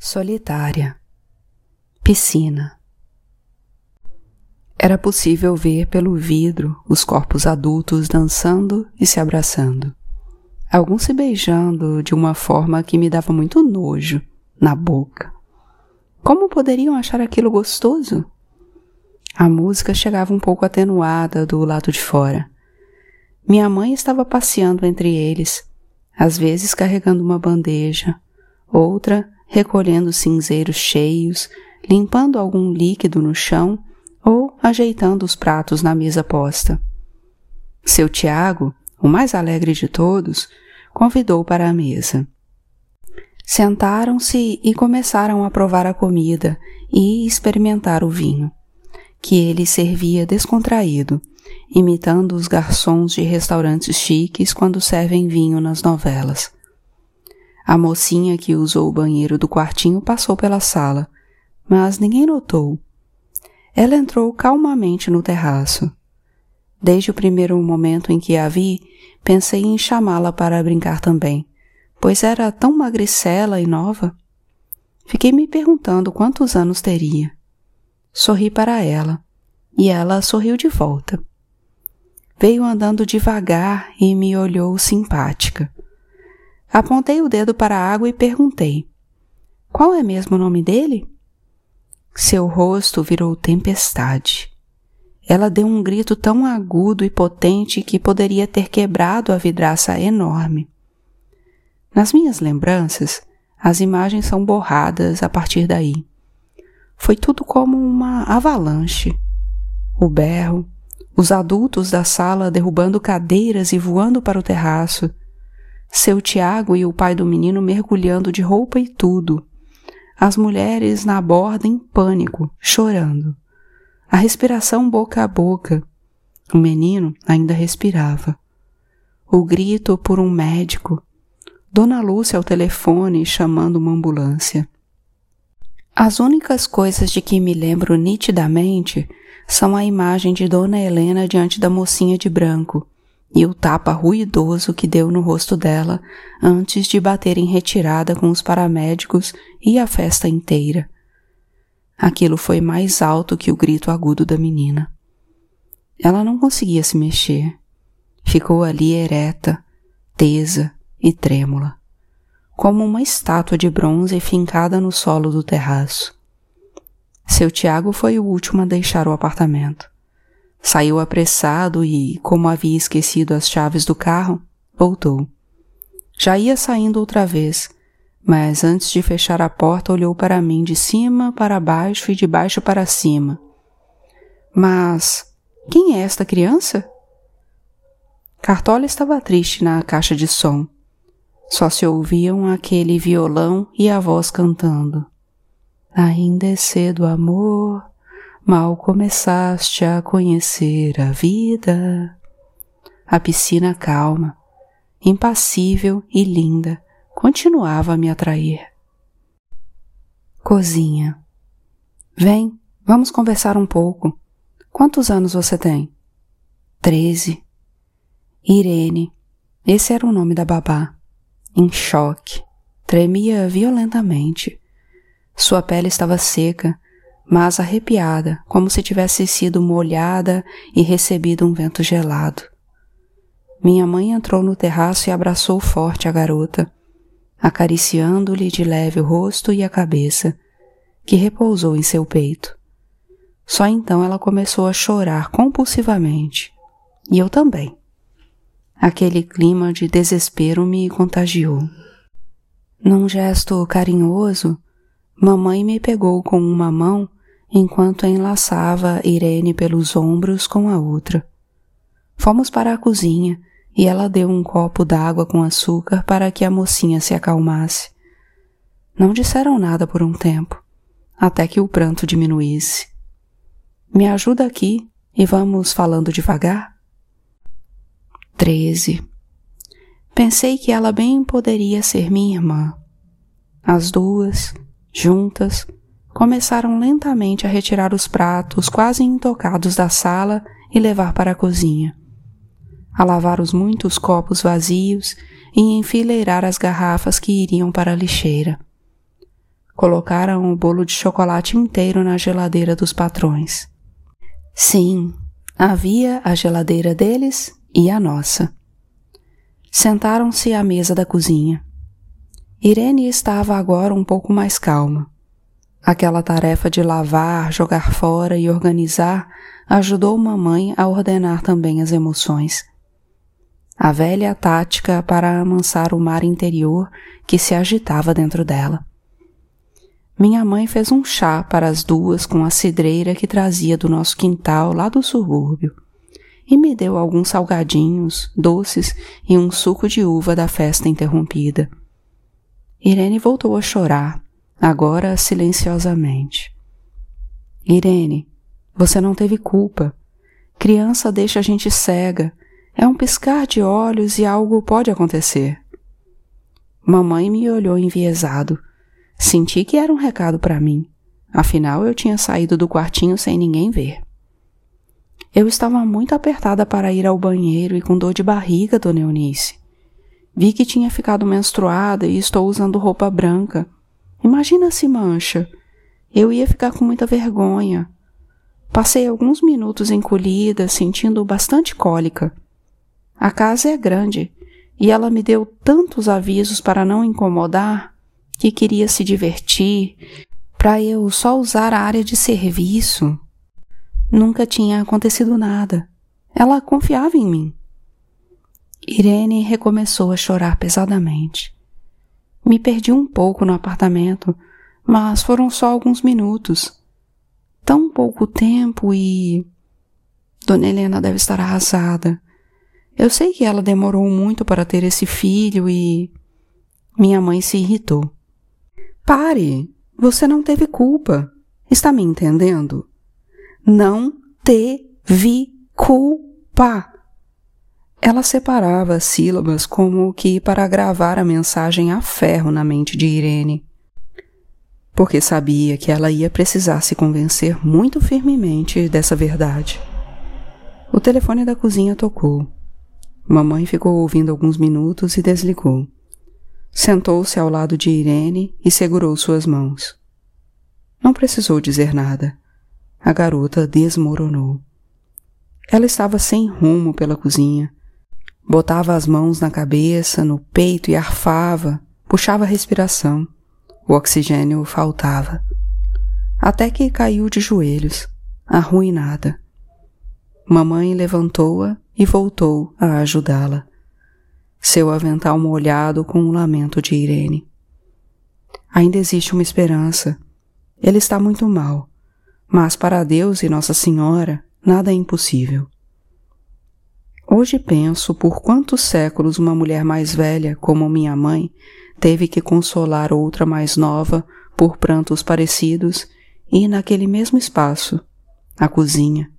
Solitária. Piscina. Era possível ver pelo vidro os corpos adultos dançando e se abraçando. Alguns se beijando de uma forma que me dava muito nojo na boca. Como poderiam achar aquilo gostoso? A música chegava um pouco atenuada do lado de fora. Minha mãe estava passeando entre eles, às vezes carregando uma bandeja, outra recolhendo cinzeiros cheios, limpando algum líquido no chão ou ajeitando os pratos na mesa posta. Seu Tiago, o mais alegre de todos, convidou para a mesa. Sentaram-se e começaram a provar a comida e experimentar o vinho, que ele servia descontraído, imitando os garçons de restaurantes chiques quando servem vinho nas novelas. A mocinha que usou o banheiro do quartinho passou pela sala, mas ninguém notou. Ela entrou calmamente no terraço. Desde o primeiro momento em que a vi, pensei em chamá-la para brincar também, pois era tão magricela e nova. Fiquei me perguntando quantos anos teria. Sorri para ela, e ela sorriu de volta. Veio andando devagar e me olhou simpática. Apontei o dedo para a água e perguntei: Qual é mesmo o nome dele? Seu rosto virou tempestade. Ela deu um grito tão agudo e potente que poderia ter quebrado a vidraça enorme. Nas minhas lembranças, as imagens são borradas a partir daí. Foi tudo como uma avalanche. O berro, os adultos da sala derrubando cadeiras e voando para o terraço, seu Tiago e o pai do menino mergulhando de roupa e tudo. As mulheres na borda em pânico, chorando. A respiração boca a boca. O menino ainda respirava. O grito por um médico. Dona Lúcia ao telefone chamando uma ambulância. As únicas coisas de que me lembro nitidamente são a imagem de Dona Helena diante da mocinha de branco e o tapa ruidoso que deu no rosto dela antes de bater em retirada com os paramédicos e a festa inteira. Aquilo foi mais alto que o grito agudo da menina. Ela não conseguia se mexer. Ficou ali ereta, tesa e trêmula, como uma estátua de bronze fincada no solo do terraço. Seu Tiago foi o último a deixar o apartamento. Saiu apressado e, como havia esquecido as chaves do carro, voltou. Já ia saindo outra vez, mas antes de fechar a porta olhou para mim de cima para baixo e de baixo para cima. Mas quem é esta criança? Cartola estava triste na caixa de som. Só se ouviam aquele violão e a voz cantando. Ainda é cedo, amor, Mal começaste a conhecer a vida. A piscina calma, impassível e linda continuava a me atrair. Cozinha. Vem, vamos conversar um pouco. Quantos anos você tem? Treze. Irene. Esse era o nome da babá. Em choque. Tremia violentamente. Sua pele estava seca mas arrepiada, como se tivesse sido molhada e recebido um vento gelado. Minha mãe entrou no terraço e abraçou forte a garota, acariciando-lhe de leve o rosto e a cabeça, que repousou em seu peito. Só então ela começou a chorar compulsivamente, e eu também. Aquele clima de desespero me contagiou. Num gesto carinhoso, mamãe me pegou com uma mão enquanto enlaçava Irene pelos ombros com a outra. Fomos para a cozinha e ela deu um copo d'água com açúcar para que a mocinha se acalmasse. Não disseram nada por um tempo, até que o pranto diminuísse. Me ajuda aqui e vamos falando devagar? Treze. Pensei que ela bem poderia ser minha irmã. As duas, juntas, começaram lentamente a retirar os pratos quase intocados da sala e levar para a cozinha. A lavar os muitos copos vazios e enfileirar as garrafas que iriam para a lixeira. colocaram o bolo de chocolate inteiro na geladeira dos patrões. Sim, havia a geladeira deles e a nossa. Sentaram-se à mesa da cozinha. Irene estava agora um pouco mais calma. Aquela tarefa de lavar, jogar fora e organizar ajudou mamãe a ordenar também as emoções. A velha tática para amansar o mar interior que se agitava dentro dela. Minha mãe fez um chá para as duas com a cidreira que trazia do nosso quintal lá do subúrbio e me deu alguns salgadinhos, doces e um suco de uva da festa interrompida. Irene voltou a chorar, agora silenciosamente. Irene, você não teve culpa. Criança deixa a gente cega. É um piscar de olhos e algo pode acontecer. Mamãe me olhou enviesado. Senti que era um recado para mim. Afinal, eu tinha saído do quartinho sem ninguém ver. Eu estava muito apertada para ir ao banheiro e com dor de barriga, dona Eunice. Vi que tinha ficado menstruada e estou usando roupa branca. Imagina se mancha. Eu ia ficar com muita vergonha. Passei alguns minutos encolhida, sentindo bastante cólica. A casa é grande e ela me deu tantos avisos para não incomodar que queria se divertir, para eu só usar a área de serviço. Nunca tinha acontecido nada. Ela confiava em mim. Irene recomeçou a chorar pesadamente. Me perdi um pouco no apartamento, mas foram só alguns minutos. Tão pouco tempo e. Dona Helena deve estar arrasada. Eu sei que ela demorou muito para ter esse filho e. Minha mãe se irritou. Pare! Você não teve culpa. Está me entendendo? Não teve culpa. Ela separava as sílabas como que para gravar a mensagem a ferro na mente de Irene. Porque sabia que ela ia precisar se convencer muito firmemente dessa verdade. O telefone da cozinha tocou. Mamãe ficou ouvindo alguns minutos e desligou. Sentou-se ao lado de Irene e segurou suas mãos. Não precisou dizer nada. A garota desmoronou. Ela estava sem rumo pela cozinha, Botava as mãos na cabeça, no peito e arfava, puxava a respiração. O oxigênio faltava. Até que caiu de joelhos, arruinada. Mamãe levantou-a e voltou a ajudá-la. Seu avental molhado com o lamento de Irene. Ainda existe uma esperança. Ele está muito mal, mas para Deus e Nossa Senhora nada é impossível. Hoje penso por quantos séculos uma mulher mais velha, como minha mãe, teve que consolar outra mais nova por prantos parecidos e naquele mesmo espaço, a cozinha,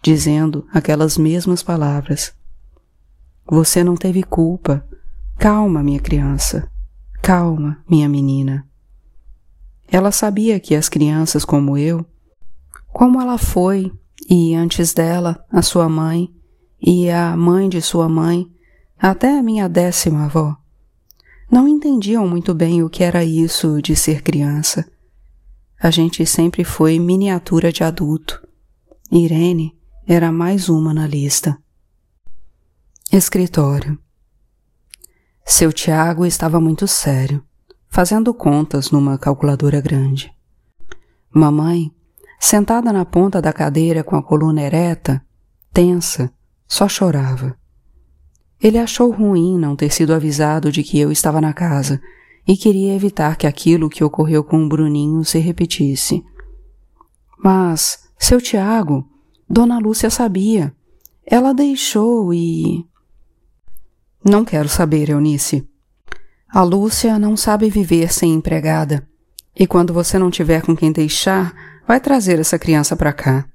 dizendo aquelas mesmas palavras. Você não teve culpa. Calma, minha criança. Calma, minha menina. Ela sabia que as crianças como eu, como ela foi e antes dela, a sua mãe, e a mãe de sua mãe, até a minha décima avó, não entendiam muito bem o que era isso de ser criança. A gente sempre foi miniatura de adulto. Irene era mais uma na lista. Escritório. Seu Tiago estava muito sério, fazendo contas numa calculadora grande. Mamãe, sentada na ponta da cadeira com a coluna ereta, tensa, só chorava. Ele achou ruim não ter sido avisado de que eu estava na casa e queria evitar que aquilo que ocorreu com o Bruninho se repetisse. Mas, seu Tiago, Dona Lúcia sabia. Ela deixou e. Não quero saber, Eunice. A Lúcia não sabe viver sem empregada. E quando você não tiver com quem deixar, vai trazer essa criança para cá.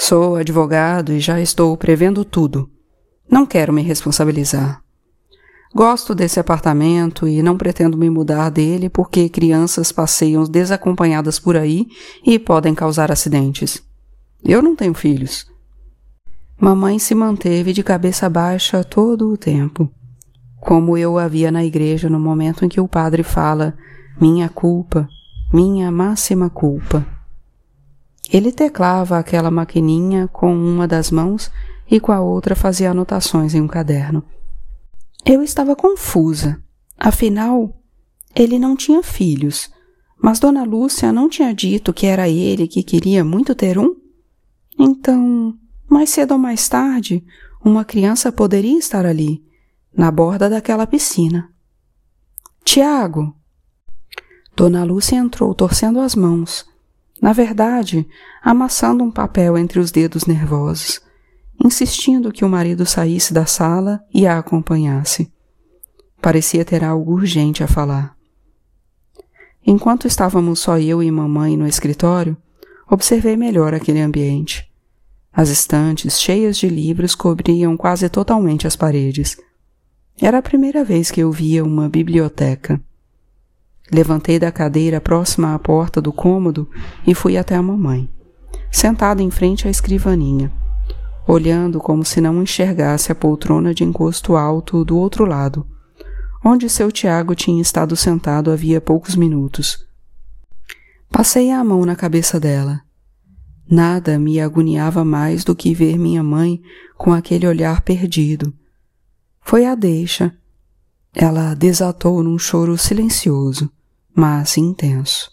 Sou advogado e já estou prevendo tudo. Não quero me responsabilizar. Gosto desse apartamento e não pretendo me mudar dele porque crianças passeiam desacompanhadas por aí e podem causar acidentes. Eu não tenho filhos. Mamãe se manteve de cabeça baixa todo o tempo, como eu a via na igreja no momento em que o padre fala minha culpa, minha máxima culpa. Ele teclava aquela maquininha com uma das mãos e com a outra fazia anotações em um caderno. Eu estava confusa. Afinal, ele não tinha filhos, mas Dona Lúcia não tinha dito que era ele que queria muito ter um? Então, mais cedo ou mais tarde, uma criança poderia estar ali, na borda daquela piscina. Tiago! Dona Lúcia entrou torcendo as mãos, na verdade, amassando um papel entre os dedos nervosos, insistindo que o marido saísse da sala e a acompanhasse. Parecia ter algo urgente a falar. Enquanto estávamos só eu e mamãe no escritório, observei melhor aquele ambiente. As estantes cheias de livros cobriam quase totalmente as paredes. Era a primeira vez que eu via uma biblioteca. Levantei da cadeira próxima à porta do cômodo e fui até a mamãe, sentada em frente à escrivaninha, olhando como se não enxergasse a poltrona de encosto alto do outro lado, onde seu Tiago tinha estado sentado havia poucos minutos. Passei a mão na cabeça dela. Nada me agoniava mais do que ver minha mãe com aquele olhar perdido. Foi a deixa. Ela desatou num choro silencioso mas intenso.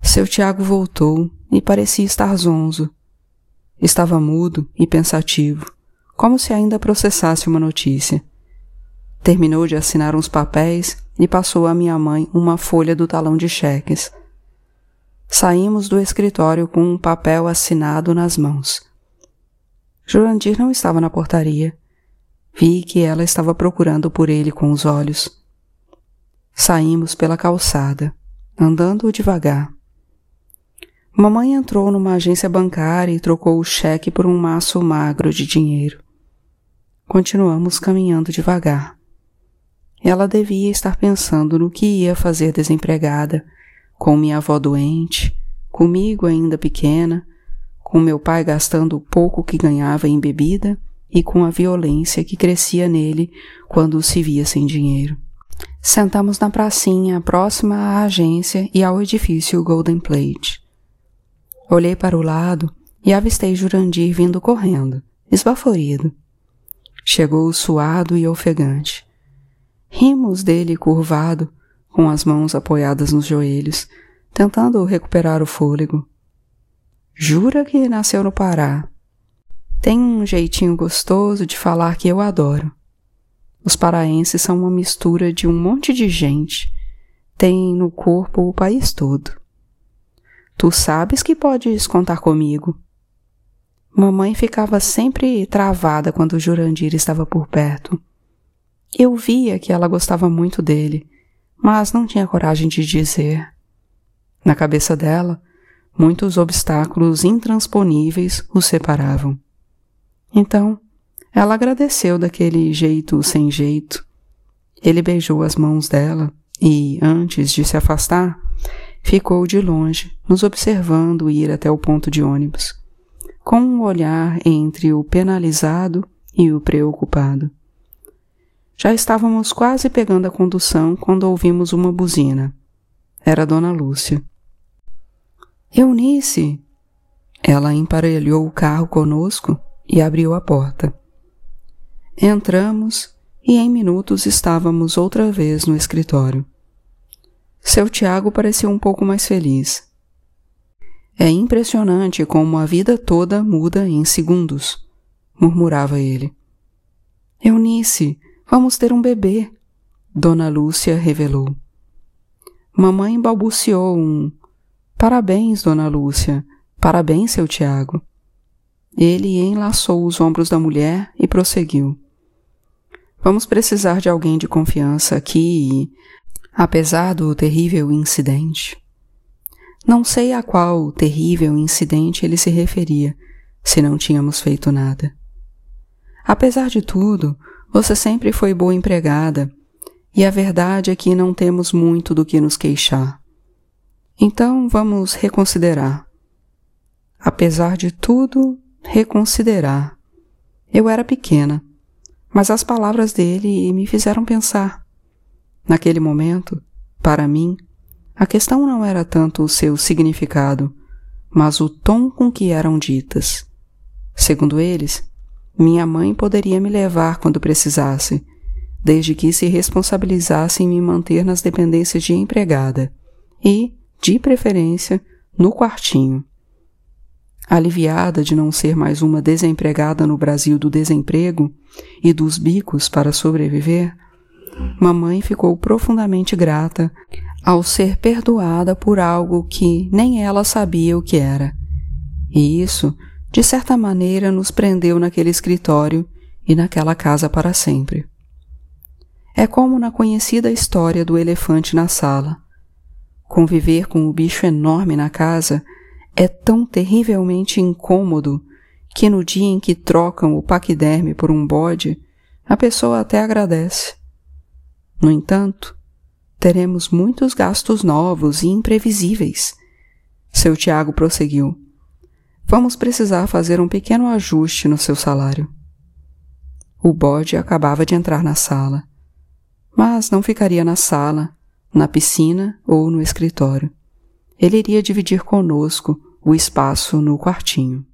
Seu Tiago voltou e parecia estar zonzo. Estava mudo e pensativo, como se ainda processasse uma notícia. Terminou de assinar uns papéis e passou à minha mãe uma folha do talão de cheques. Saímos do escritório com um papel assinado nas mãos. Jurandir não estava na portaria. Vi que ela estava procurando por ele com os olhos. Saímos pela calçada, andando devagar. Mamãe entrou numa agência bancária e trocou o cheque por um maço magro de dinheiro. Continuamos caminhando devagar. Ela devia estar pensando no que ia fazer desempregada, com minha avó doente, comigo ainda pequena, com meu pai gastando o pouco que ganhava em bebida e com a violência que crescia nele quando se via sem dinheiro. Sentamos na pracinha próxima à agência e ao edifício Golden Plate. Olhei para o lado e avistei Jurandir vindo correndo, esbaforido. Chegou suado e ofegante. Rimos dele curvado, com as mãos apoiadas nos joelhos, tentando recuperar o fôlego. Jura que nasceu no Pará. Tem um jeitinho gostoso de falar que eu adoro. Os paraenses são uma mistura de um monte de gente. Tem no corpo o país todo. Tu sabes que podes contar comigo. Mamãe ficava sempre travada quando o Jurandir estava por perto. Eu via que ela gostava muito dele, mas não tinha coragem de dizer. Na cabeça dela, muitos obstáculos intransponíveis os separavam. Então, ela agradeceu daquele jeito sem jeito. Ele beijou as mãos dela e, antes de se afastar, ficou de longe, nos observando ir até o ponto de ônibus, com um olhar entre o penalizado e o preocupado. Já estávamos quase pegando a condução quando ouvimos uma buzina. Era Dona Lúcia. Eunice! Ela emparelhou o carro conosco e abriu a porta. Entramos e em minutos estávamos outra vez no escritório. Seu Tiago parecia um pouco mais feliz. É impressionante como a vida toda muda em segundos, murmurava ele. Eunice, vamos ter um bebê, Dona Lúcia revelou. Mamãe balbuciou um Parabéns, Dona Lúcia, parabéns, seu Tiago. Ele enlaçou os ombros da mulher e prosseguiu. Vamos precisar de alguém de confiança aqui e, apesar do terrível incidente, não sei a qual terrível incidente ele se referia, se não tínhamos feito nada. Apesar de tudo, você sempre foi boa empregada, e a verdade é que não temos muito do que nos queixar. Então vamos reconsiderar. Apesar de tudo, reconsiderar. Eu era pequena mas as palavras dele me fizeram pensar. Naquele momento, para mim, A questão não era tanto o seu significado, mas o tom com que eram ditas. Segundo eles, minha mãe poderia me levar quando precisasse, desde que se responsabilizasse em me manter nas dependências de empregada e, de preferência, no quartinho. Aliviada de não ser mais uma desempregada no Brasil do desemprego e dos bicos para sobreviver, mamãe ficou profundamente grata ao ser perdoada por algo que nem ela sabia o que era. E isso, de certa maneira, nos prendeu naquele escritório e naquela casa para sempre. É como na conhecida história do elefante na sala. Conviver com o bicho enorme na casa é tão terrivelmente incômodo que no dia em que trocam o paquiderme por um bode, a pessoa até agradece. No entanto, teremos muitos gastos novos e imprevisíveis. Seu Tiago prosseguiu. Vamos precisar fazer um pequeno ajuste no seu salário. O bode acabava de entrar na sala, mas não ficaria na sala, na piscina ou no escritório. Ele iria dividir conosco o espaço no quartinho.